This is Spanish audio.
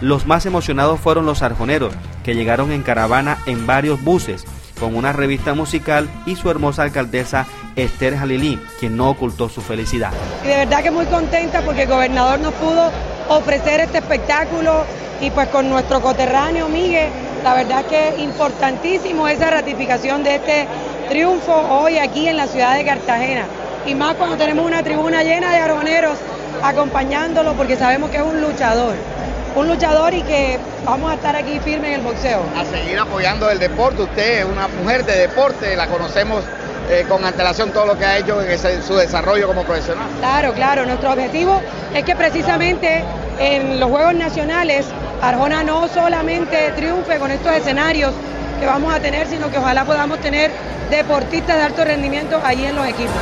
Los más emocionados fueron los arjoneros, que llegaron en caravana en varios buses, con una revista musical y su hermosa alcaldesa Esther Jalilí, quien no ocultó su felicidad. Y de verdad que muy contenta porque el gobernador nos pudo ofrecer este espectáculo y pues con nuestro coterráneo Miguel, la verdad que importantísimo esa ratificación de este triunfo hoy aquí en la ciudad de Cartagena. Y más cuando tenemos una tribuna llena de argoneros acompañándolo porque sabemos que es un luchador. Un luchador y que vamos a estar aquí firme en el boxeo. A seguir apoyando el deporte. Usted es una mujer de deporte, la conocemos eh, con antelación todo lo que ha hecho en su desarrollo como profesional. Claro, claro. Nuestro objetivo es que precisamente en los Juegos Nacionales Arjona no solamente triunfe con estos escenarios que vamos a tener, sino que ojalá podamos tener deportistas de alto rendimiento allí en los equipos.